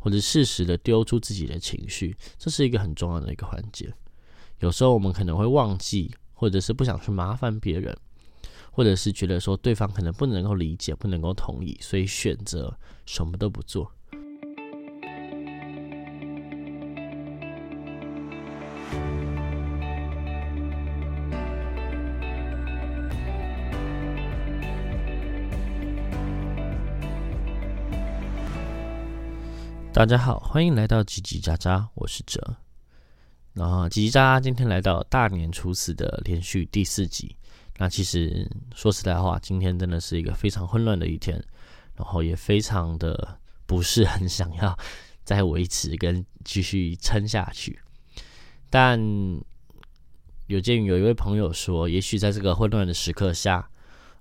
或者适时的丢出自己的情绪，这是一个很重要的一个环节。有时候我们可能会忘记，或者是不想去麻烦别人，或者是觉得说对方可能不能够理解、不能够同意，所以选择什么都不做。大家好，欢迎来到叽叽喳喳，我是哲。然后叽叽喳喳今天来到大年初四的连续第四集。那其实说实在话，今天真的是一个非常混乱的一天，然后也非常的不是很想要再维持跟继续撑下去。但有鉴于有一位朋友说，也许在这个混乱的时刻下。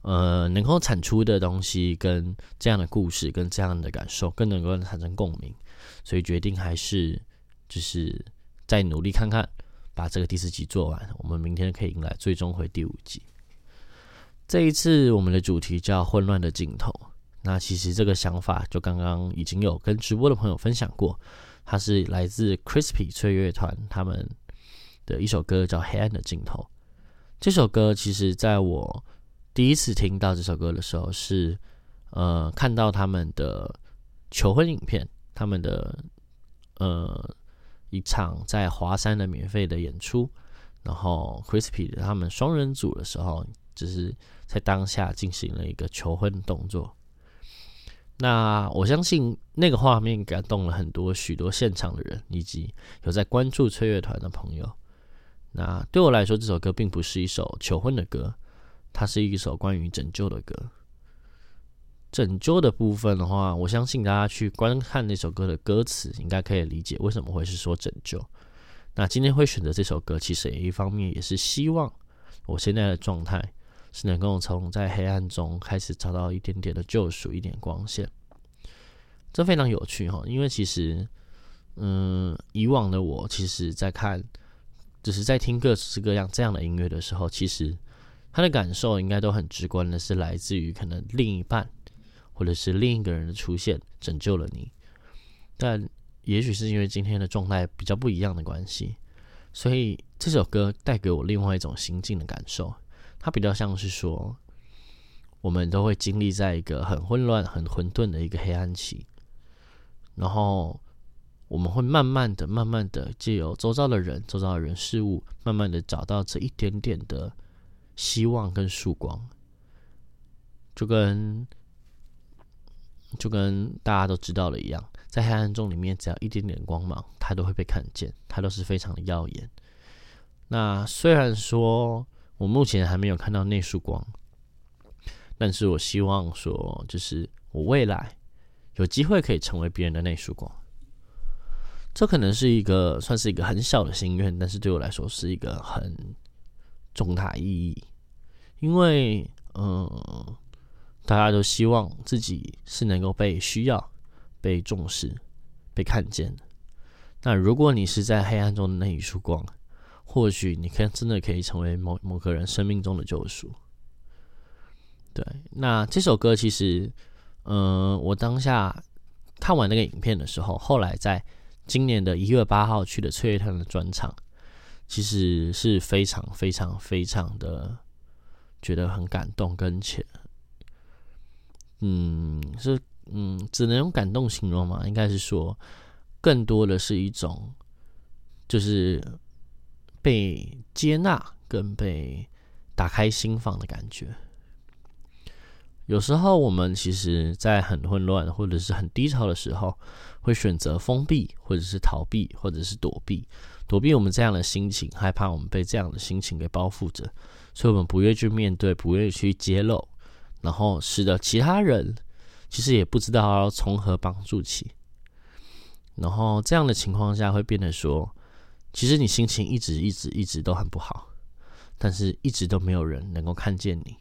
呃，能够产出的东西跟这样的故事跟这样的感受更能够产生共鸣，所以决定还是就是再努力看看，把这个第四集做完，我们明天可以迎来最终回第五集。这一次我们的主题叫“混乱的尽头”。那其实这个想法就刚刚已经有跟直播的朋友分享过，它是来自 Crispy 翠乐团他们的一首歌，叫《黑暗的尽头》。这首歌其实在我。第一次听到这首歌的时候，是呃看到他们的求婚影片，他们的呃一场在华山的免费的演出，然后 Crispy 他们双人组的时候，就是在当下进行了一个求婚的动作。那我相信那个画面感动了很多许多现场的人，以及有在关注吹乐团的朋友。那对我来说，这首歌并不是一首求婚的歌。它是一首关于拯救的歌。拯救的部分的话，我相信大家去观看那首歌的歌词，应该可以理解为什么会是说拯救。那今天会选择这首歌，其实也一方面也是希望我现在的状态是能够从在黑暗中开始找到一点点的救赎，一点光线。这非常有趣哈，因为其实，嗯，以往的我其实在看，只是在听各式各样这样的音乐的时候，其实。他的感受应该都很直观的，是来自于可能另一半，或者是另一个人的出现拯救了你。但也许是因为今天的状态比较不一样的关系，所以这首歌带给我另外一种心境的感受。它比较像是说，我们都会经历在一个很混乱、很混沌的一个黑暗期，然后我们会慢慢的、慢慢的借由周遭的人、周遭的人事物，慢慢的找到这一点点的。希望跟曙光，就跟就跟大家都知道的一样，在黑暗中里面，只要一点点光芒，它都会被看见，它都是非常的耀眼。那虽然说我目前还没有看到那束光，但是我希望说，就是我未来有机会可以成为别人的那束光。这可能是一个算是一个很小的心愿，但是对我来说是一个很重大意义。因为，嗯，大家都希望自己是能够被需要、被重视、被看见的。那如果你是在黑暗中的那一束光，或许你可真的可以成为某某个人生命中的救赎。对，那这首歌其实，嗯，我当下看完那个影片的时候，后来在今年的一月八号去的翠月团的专场，其实是非常非常非常的。觉得很感动，跟且，嗯，是嗯，只能用感动形容吗？应该是说，更多的是一种，就是被接纳跟被打开心房的感觉。有时候我们其实，在很混乱或者是很低潮的时候，会选择封闭，或者是逃避，或者是躲避，躲避我们这样的心情，害怕我们被这样的心情给包覆着。所以我们不愿意去面对，不愿意去揭露，然后使得其他人其实也不知道要从何帮助起。然后这样的情况下会变得说，其实你心情一直一直一直都很不好，但是一直都没有人能够看见你，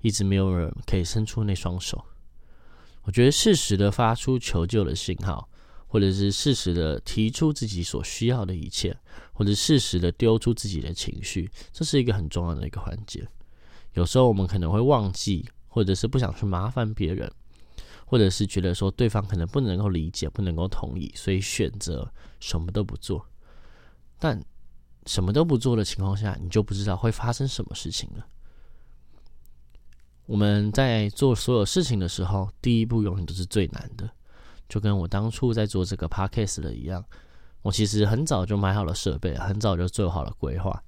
一直没有人可以伸出那双手。我觉得适时的发出求救的信号。或者是适时的提出自己所需要的一切，或者适时的丢出自己的情绪，这是一个很重要的一个环节。有时候我们可能会忘记，或者是不想去麻烦别人，或者是觉得说对方可能不能够理解、不能够同意，所以选择什么都不做。但什么都不做的情况下，你就不知道会发生什么事情了。我们在做所有事情的时候，第一步永远都是最难的。就跟我当初在做这个 podcast 的一样，我其实很早就买好了设备，很早就做好了规划，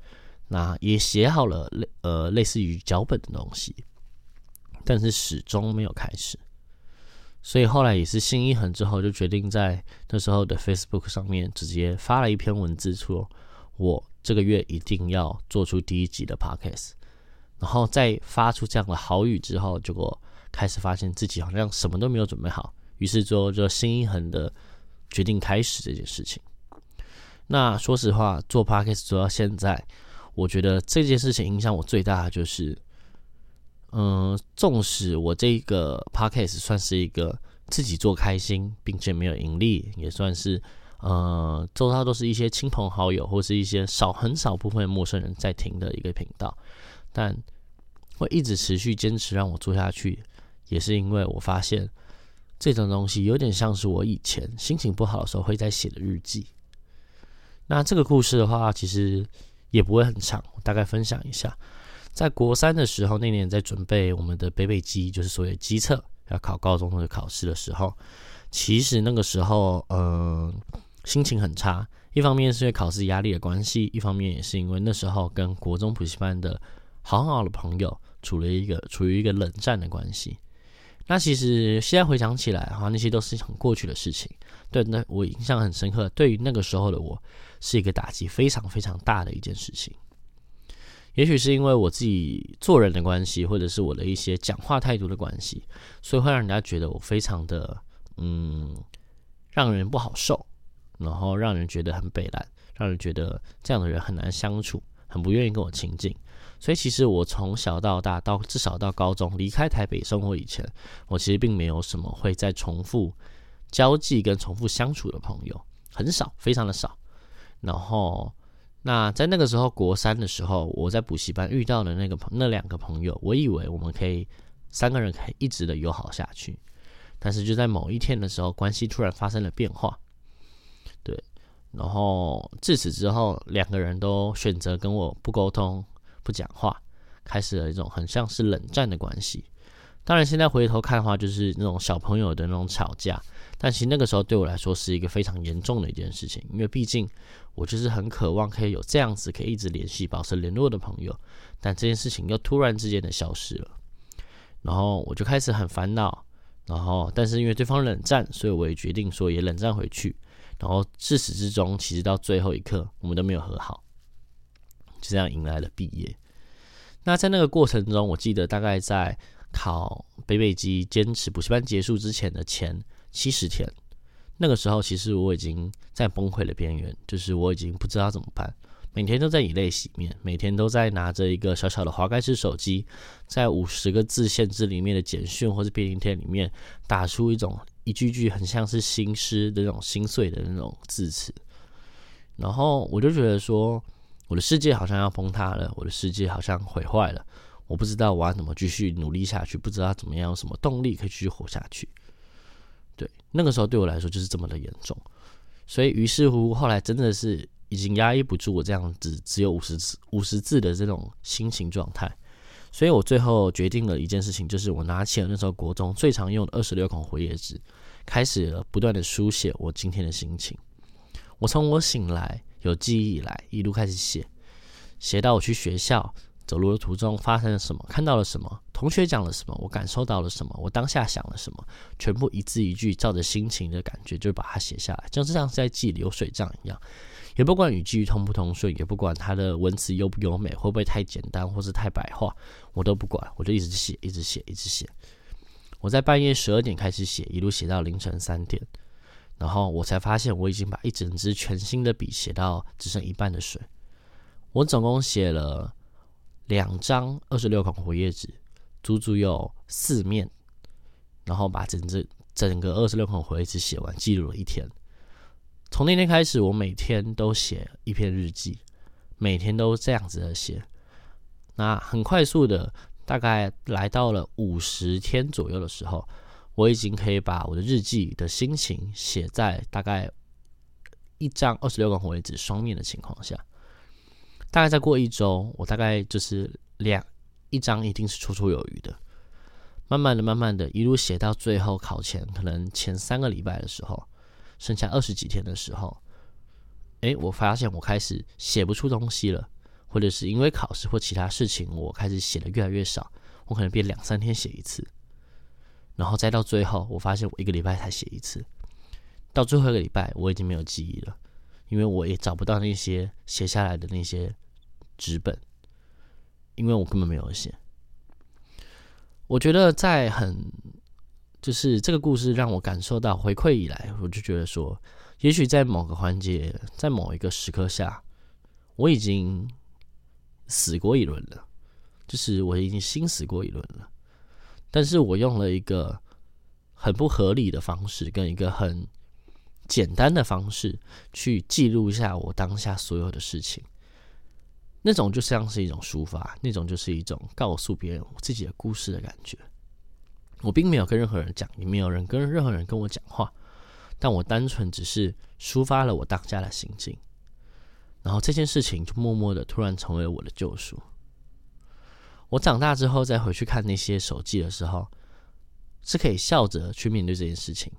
那也写好了类呃类似于脚本的东西，但是始终没有开始。所以后来也是心一横之后，就决定在那时候的 Facebook 上面直接发了一篇文字，说我这个月一定要做出第一集的 podcast。然后在发出这样的好语之后，结果开始发现自己好像什么都没有准备好，于是就就心一横的决定开始这件事情。那说实话，做 podcast 做到现在，我觉得这件事情影响我最大的就是，嗯，纵使我这个 podcast 算是一个自己做开心，并且没有盈利，也算是呃，周遭都是一些亲朋好友或是一些少很少部分陌生人在听的一个频道。但会一直持续坚持让我做下去，也是因为我发现这种东西有点像是我以前心情不好的时候会在写的日记。那这个故事的话，其实也不会很长，大概分享一下。在国三的时候，那年在准备我们的北北基，就是所谓基测要考高中的考试的时候，其实那个时候，嗯，心情很差。一方面是因为考试压力的关系，一方面也是因为那时候跟国中补习班的。好好的朋友处了一个处于一个冷战的关系，那其实现在回想起来哈，那些都是很过去的事情。对，那我印象很深刻。对于那个时候的我，是一个打击非常非常大的一件事情。也许是因为我自己做人的关系，或者是我的一些讲话态度的关系，所以会让人家觉得我非常的嗯，让人不好受，然后让人觉得很北烂，让人觉得这样的人很难相处，很不愿意跟我亲近。所以其实我从小到大，到至少到高中离开台北生活以前，我其实并没有什么会再重复交际跟重复相处的朋友，很少，非常的少。然后，那在那个时候国三的时候，我在补习班遇到了那个朋那两个朋友，我以为我们可以三个人可以一直的友好下去，但是就在某一天的时候，关系突然发生了变化。对，然后自此之后，两个人都选择跟我不沟通。不讲话，开始了一种很像是冷战的关系。当然，现在回头看的话，就是那种小朋友的那种吵架。但其实那个时候对我来说是一个非常严重的一件事情，因为毕竟我就是很渴望可以有这样子可以一直联系、保持联络的朋友。但这件事情又突然之间的消失了，然后我就开始很烦恼。然后，但是因为对方冷战，所以我也决定说也冷战回去。然后自始至终，其实到最后一刻，我们都没有和好。就这样迎来了毕业。那在那个过程中，我记得大概在考北北基坚持补习班结束之前的前七十天，那个时候其实我已经在崩溃的边缘，就是我已经不知道怎么办，每天都在以泪洗面，每天都在拿着一个小小的滑盖式手机，在五十个字限制里面的简讯或是便利贴里面打出一种一句句很像是新诗的那种心碎的那种字词，然后我就觉得说。我的世界好像要崩塌了，我的世界好像毁坏了，我不知道我要怎么继续努力下去，不知道怎么样，有什么动力可以继续活下去。对，那个时候对我来说就是这么的严重，所以于是乎后来真的是已经压抑不住我这样子只有五十字五十字的这种心情状态，所以我最后决定了一件事情，就是我拿起了那时候国中最常用的二十六孔活页纸，开始了不断的书写我今天的心情。我从我醒来。有记忆以来，一路开始写，写到我去学校走路的途中发生了什么，看到了什么，同学讲了什么，我感受到了什么，我当下想了什么，全部一字一句照着心情的感觉就把它写下来，就像是在记流水账一样。也不管语句通不通顺，也不管它的文词优不优美，会不会太简单或是太白话，我都不管，我就一直写，一直写，一直写。我在半夜十二点开始写，一路写到凌晨三点。然后我才发现，我已经把一整支全新的笔写到只剩一半的水。我总共写了两张二十六孔活页纸，足足有四面。然后把整整整个二十六孔活页纸写完，记录了一天。从那天开始，我每天都写一篇日记，每天都这样子的写。那很快速的，大概来到了五十天左右的时候。我已经可以把我的日记的心情写在大概一张二十六公为止双面的情况下，大概再过一周，我大概就是两一张一定是绰绰有余的。慢慢的、慢慢的，一路写到最后考前，可能前三个礼拜的时候，剩下二十几天的时候，哎，我发现我开始写不出东西了，或者是因为考试或其他事情，我开始写的越来越少，我可能变两三天写一次，然后再到最后，我发现我一个礼拜才写一次，到最后一个礼拜，我已经没有记忆了，因为我也找不到那些写下来的那些纸本，因为我根本没有写。我觉得在很，就是这个故事让我感受到回馈以来，我就觉得说，也许在某个环节，在某一个时刻下，我已经死过一轮了，就是我已经心死过一轮了，但是我用了一个很不合理的方式，跟一个很简单的方式去记录一下我当下所有的事情。那种就像是一种抒发，那种就是一种告诉别人我自己的故事的感觉。我并没有跟任何人讲，也没有人跟任何人跟我讲话，但我单纯只是抒发了我当下的心境，然后这件事情就默默的突然成为我的救赎。我长大之后再回去看那些手记的时候，是可以笑着去面对这件事情，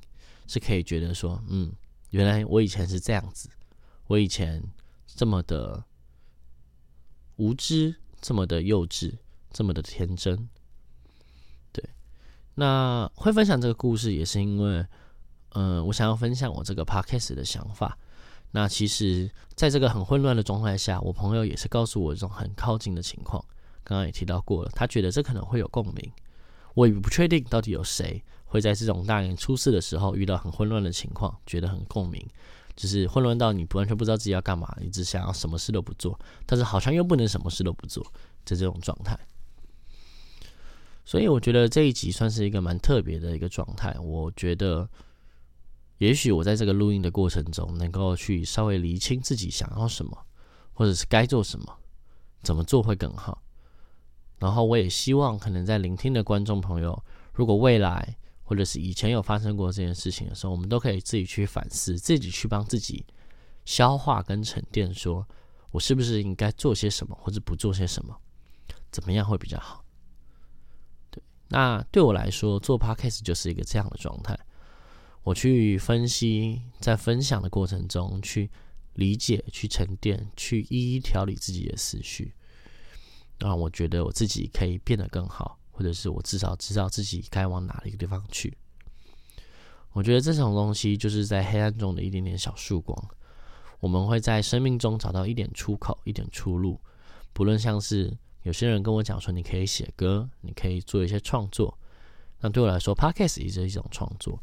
是可以觉得说，嗯，原来我以前是这样子，我以前这么的。无知这么的幼稚，这么的天真，对。那会分享这个故事，也是因为，嗯，我想要分享我这个 podcast 的想法。那其实，在这个很混乱的状态下，我朋友也是告诉我一种很靠近的情况。刚刚也提到过了，他觉得这可能会有共鸣。我也不确定到底有谁会在这种大年初四的时候遇到很混乱的情况，觉得很共鸣。就是混乱到你不完全不知道自己要干嘛，你只想要什么事都不做，但是好像又不能什么事都不做的这种状态。所以我觉得这一集算是一个蛮特别的一个状态。我觉得，也许我在这个录音的过程中，能够去稍微厘清自己想要什么，或者是该做什么，怎么做会更好。然后我也希望，可能在聆听的观众朋友，如果未来。或者是以前有发生过这件事情的时候，我们都可以自己去反思，自己去帮自己消化跟沉淀，说我是不是应该做些什么，或者不做些什么，怎么样会比较好？对，那对我来说，做 podcast 就是一个这样的状态。我去分析，在分享的过程中去理解、去沉淀、去一一调理自己的思绪，让我觉得我自己可以变得更好。或者是我至少知道自己该往哪一个地方去。我觉得这种东西就是在黑暗中的一点点小曙光。我们会在生命中找到一点出口，一点出路。不论像是有些人跟我讲说，你可以写歌，你可以做一些创作。那对我来说，podcast 也是一种创作。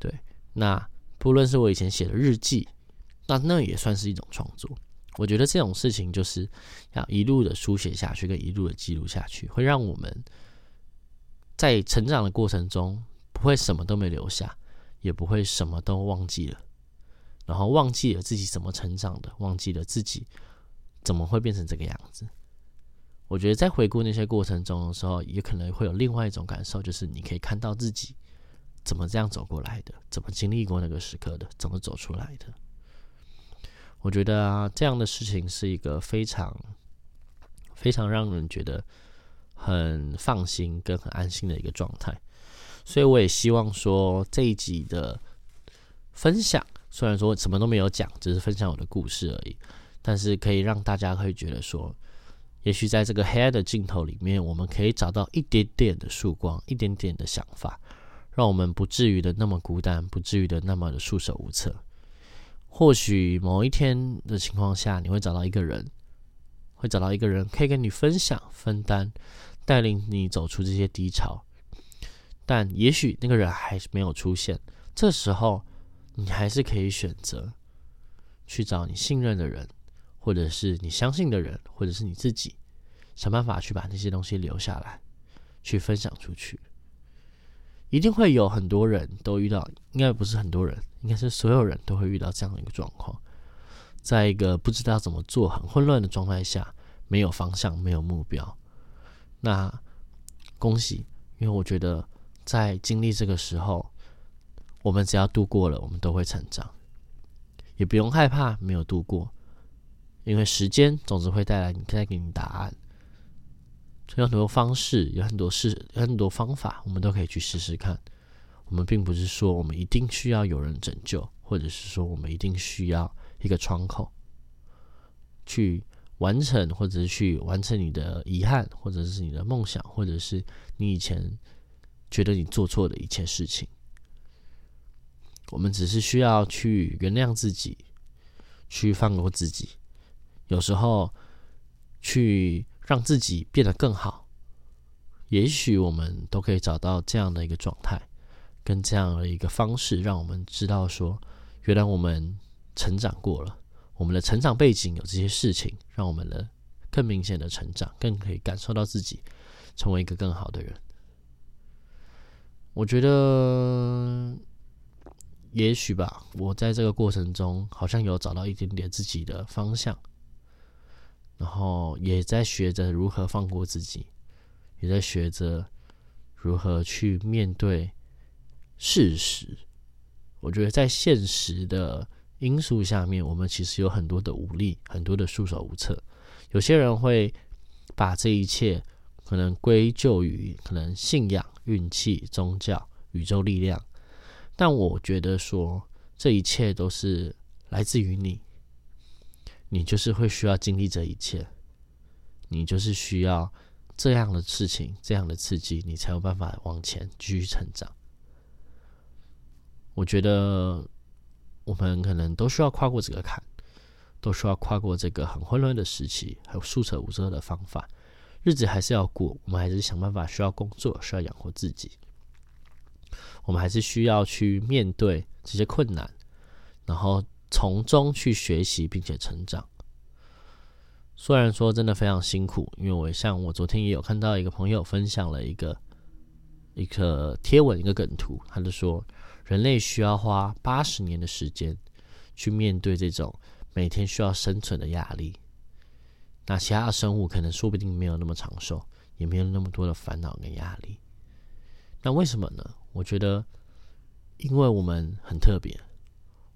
对，那不论是我以前写的日记，那那也算是一种创作。我觉得这种事情就是要一路的书写下去，跟一路的记录下去，会让我们。在成长的过程中，不会什么都没留下，也不会什么都忘记了，然后忘记了自己怎么成长的，忘记了自己怎么会变成这个样子。我觉得在回顾那些过程中的时候，也可能会有另外一种感受，就是你可以看到自己怎么这样走过来的，怎么经历过那个时刻的，怎么走出来的。我觉得啊，这样的事情是一个非常非常让人觉得。很放心跟很安心的一个状态，所以我也希望说这一集的分享，虽然说什么都没有讲，只是分享我的故事而已，但是可以让大家会觉得说，也许在这个黑暗的镜头里面，我们可以找到一点点的曙光，一点点的想法，让我们不至于的那么孤单，不至于的那么的束手无策。或许某一天的情况下，你会找到一个人，会找到一个人可以跟你分享、分担。带领你走出这些低潮，但也许那个人还是没有出现。这时候，你还是可以选择去找你信任的人，或者是你相信的人，或者是你自己，想办法去把那些东西留下来，去分享出去。一定会有很多人都遇到，应该不是很多人，应该是所有人都会遇到这样的一个状况，在一个不知道怎么做、很混乱的状态下，没有方向，没有目标。那恭喜，因为我觉得在经历这个时候，我们只要度过了，我们都会成长，也不用害怕没有度过，因为时间总是会带来你带给你答案。有很多方式，有很多事，有很多方法，我们都可以去试试看。我们并不是说我们一定需要有人拯救，或者是说我们一定需要一个窗口去完成，或者是去完成你的遗憾，或者是你的梦想，或者是你以前觉得你做错的一切事情。我们只是需要去原谅自己，去放过自己。有时候去。让自己变得更好，也许我们都可以找到这样的一个状态，跟这样的一个方式，让我们知道说，原来我们成长过了，我们的成长背景有这些事情，让我们的更明显的成长，更可以感受到自己成为一个更好的人。我觉得，也许吧，我在这个过程中好像有找到一点点自己的方向。然后也在学着如何放过自己，也在学着如何去面对事实。我觉得在现实的因素下面，我们其实有很多的无力，很多的束手无策。有些人会把这一切可能归咎于可能信仰、运气、宗教、宇宙力量，但我觉得说这一切都是来自于你。你就是会需要经历这一切，你就是需要这样的事情、这样的刺激，你才有办法往前继续成长。我觉得我们可能都需要跨过这个坎，都需要跨过这个很混乱的时期，还有束手无策的方法。日子还是要过，我们还是想办法需要工作，需要养活自己。我们还是需要去面对这些困难，然后。从中去学习并且成长，虽然说真的非常辛苦，因为我像我昨天也有看到一个朋友分享了一个一个贴文一个梗图，他就说人类需要花八十年的时间去面对这种每天需要生存的压力，那其他的生物可能说不定没有那么长寿，也没有那么多的烦恼跟压力。那为什么呢？我觉得，因为我们很特别，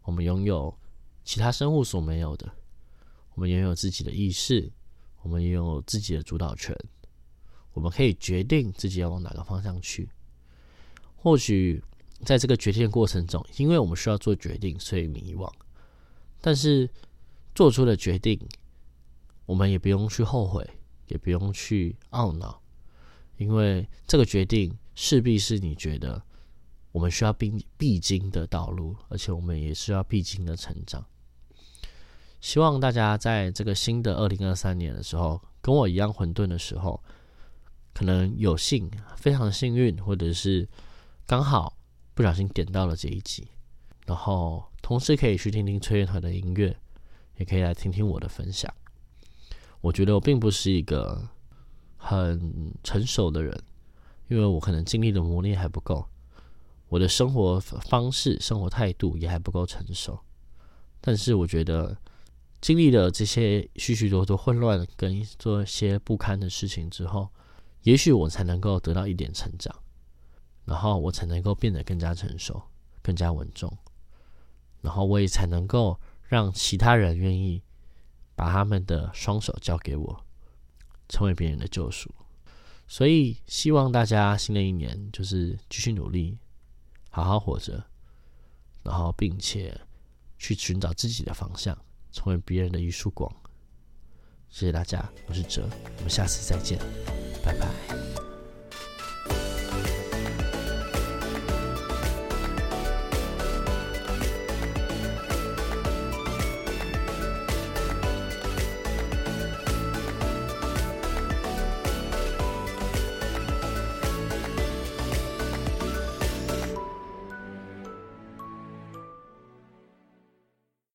我们拥有。其他生物所没有的，我们拥有自己的意识，我们拥有自己的主导权，我们可以决定自己要往哪个方向去。或许在这个决定过程中，因为我们需要做决定，所以迷惘。但是做出了决定，我们也不用去后悔，也不用去懊恼，因为这个决定势必是你觉得我们需要必必经的道路，而且我们也是要必经的成长。希望大家在这个新的二零二三年的时候，跟我一样混沌的时候，可能有幸、非常幸运，或者是刚好不小心点到了这一集，然后同时可以去听听崔乐团的音乐，也可以来听听我的分享。我觉得我并不是一个很成熟的人，因为我可能经历的磨练还不够，我的生活方式、生活态度也还不够成熟，但是我觉得。经历了这些许许多多混乱跟做一些不堪的事情之后，也许我才能够得到一点成长，然后我才能够变得更加成熟、更加稳重，然后我也才能够让其他人愿意把他们的双手交给我，成为别人的救赎。所以，希望大家新的一年就是继续努力，好好活着，然后并且去寻找自己的方向。成为别人的一束光，谢谢大家，我是哲，我们下次再见。拜拜